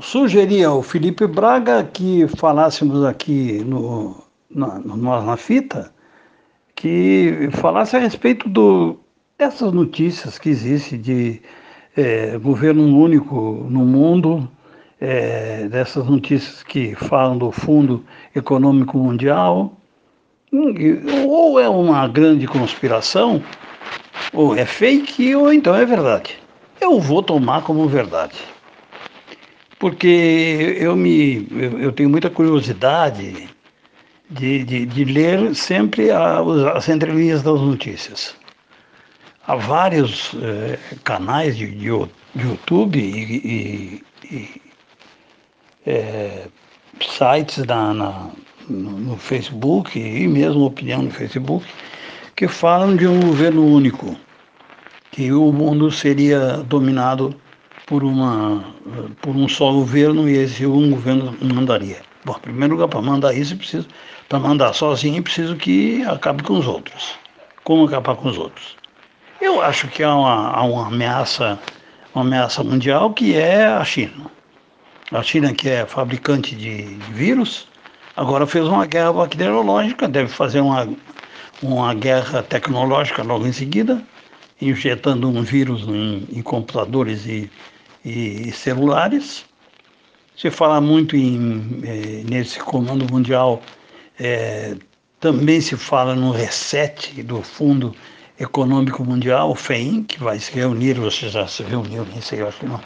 sugeri ao Felipe Braga que falássemos aqui no, na, na fita, que falasse a respeito do, dessas notícias que existem de é, governo único no mundo, é, dessas notícias que falam do Fundo Econômico Mundial, ou é uma grande conspiração, ou é fake, ou então é verdade. Eu vou tomar como verdade porque eu me eu, eu tenho muita curiosidade de, de, de ler sempre a, as entrelinhas das notícias. Há vários eh, canais de, de, YouTube e, e, e eh, sites na, na, no, no Facebook e mesmo opinião no Facebook que falam de um governo único, que o mundo seria dominado por, uma, por um só governo e esse um governo mandaria. Bom, em primeiro lugar, para mandar isso, preciso, para mandar sozinho, preciso que acabe com os outros. Como acabar com os outros? Eu acho que há uma, há uma ameaça, uma ameaça mundial que é a China. A China, que é fabricante de, de vírus, agora fez uma guerra bacteriológica, deve fazer uma, uma guerra tecnológica logo em seguida, injetando um vírus em, em computadores e e celulares. Se fala muito em, eh, nesse comando mundial, eh, também se fala no reset do Fundo Econômico Mundial, o FEIM, que vai se reunir, você já se reuniu, nem sei, acho que não,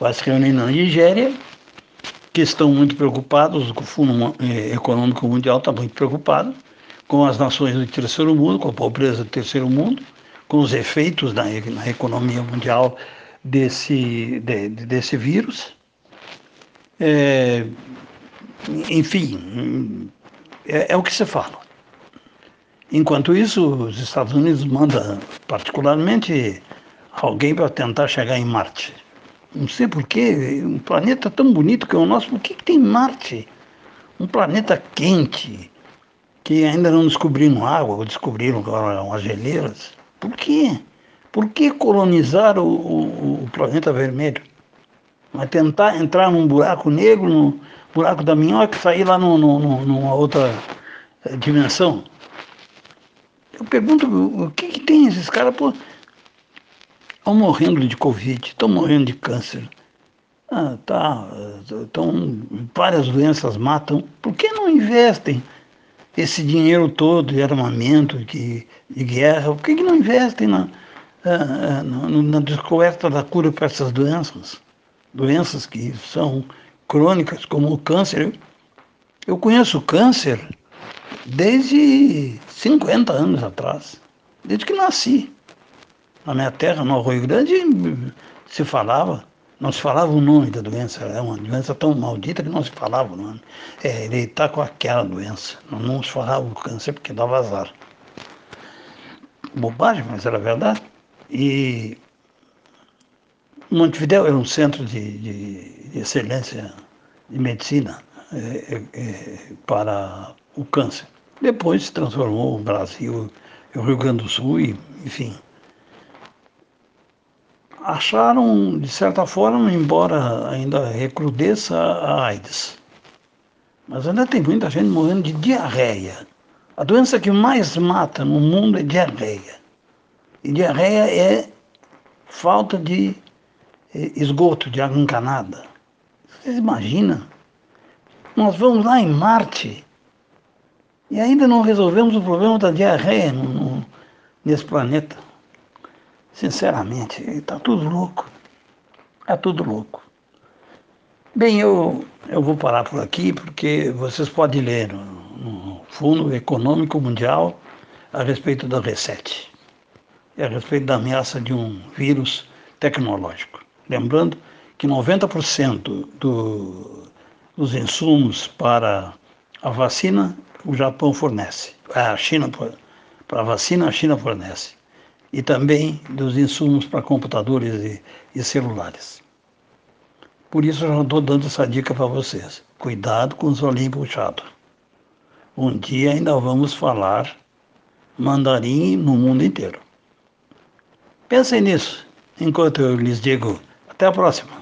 vai se reunir na Nigéria, que estão muito preocupados, o Fundo eh, Econômico Mundial está muito preocupado com as nações do terceiro mundo, com a pobreza do terceiro mundo, com os efeitos na, na economia mundial desse, de, desse vírus. É, enfim, é, é, o que se fala. Enquanto isso, os Estados Unidos mandam particularmente alguém para tentar chegar em Marte. Não sei porquê, um planeta tão bonito que é o nosso, por que, que tem Marte? Um planeta quente, que ainda não descobriram água, ou descobriram agora umas geleiras. Por quê? Por que colonizar o, o, o planeta vermelho? Mas tentar entrar num buraco negro, no buraco da minhoca, sair lá no, no, no, numa outra eh, dimensão? Eu pergunto, o que, que tem esses caras? Estão morrendo de Covid, estão morrendo de câncer. Ah, tá, então várias doenças matam. Por que não investem esse dinheiro todo de armamento, de, de guerra? Por que, que não investem na, na descoberta da cura para essas doenças, doenças que são crônicas, como o câncer. Eu conheço o câncer desde 50 anos atrás, desde que nasci. Na minha terra, no Rio Grande, se falava, não se falava o nome da doença, era uma doença tão maldita que não se falava o nome. É, ele está com aquela doença, não se falava o câncer porque dava azar. Bobagem, mas era verdade. E Montevideo era um centro de, de, de excelência de medicina é, é, é, para o câncer. Depois se transformou o Brasil, o Rio Grande do Sul, e, enfim. Acharam, de certa forma, embora ainda recrudesça a AIDS, mas ainda tem muita gente morrendo de diarreia. A doença que mais mata no mundo é diarreia. E diarreia é falta de eh, esgoto, de água encanada. Vocês imaginam? Nós vamos lá em Marte e ainda não resolvemos o problema da diarreia no, no, nesse planeta. Sinceramente, está tudo louco. Está tudo louco. Bem, eu, eu vou parar por aqui porque vocês podem ler no, no Fundo Econômico Mundial a respeito da Reset a respeito da ameaça de um vírus tecnológico. Lembrando que 90% do, dos insumos para a vacina o Japão fornece. A China, para a vacina, a China fornece. E também dos insumos para computadores e, e celulares. Por isso eu já estou dando essa dica para vocês. Cuidado com os olhinhos puxados. Um dia ainda vamos falar mandarim no mundo inteiro. Pensem nisso enquanto eu lhes digo até a próxima.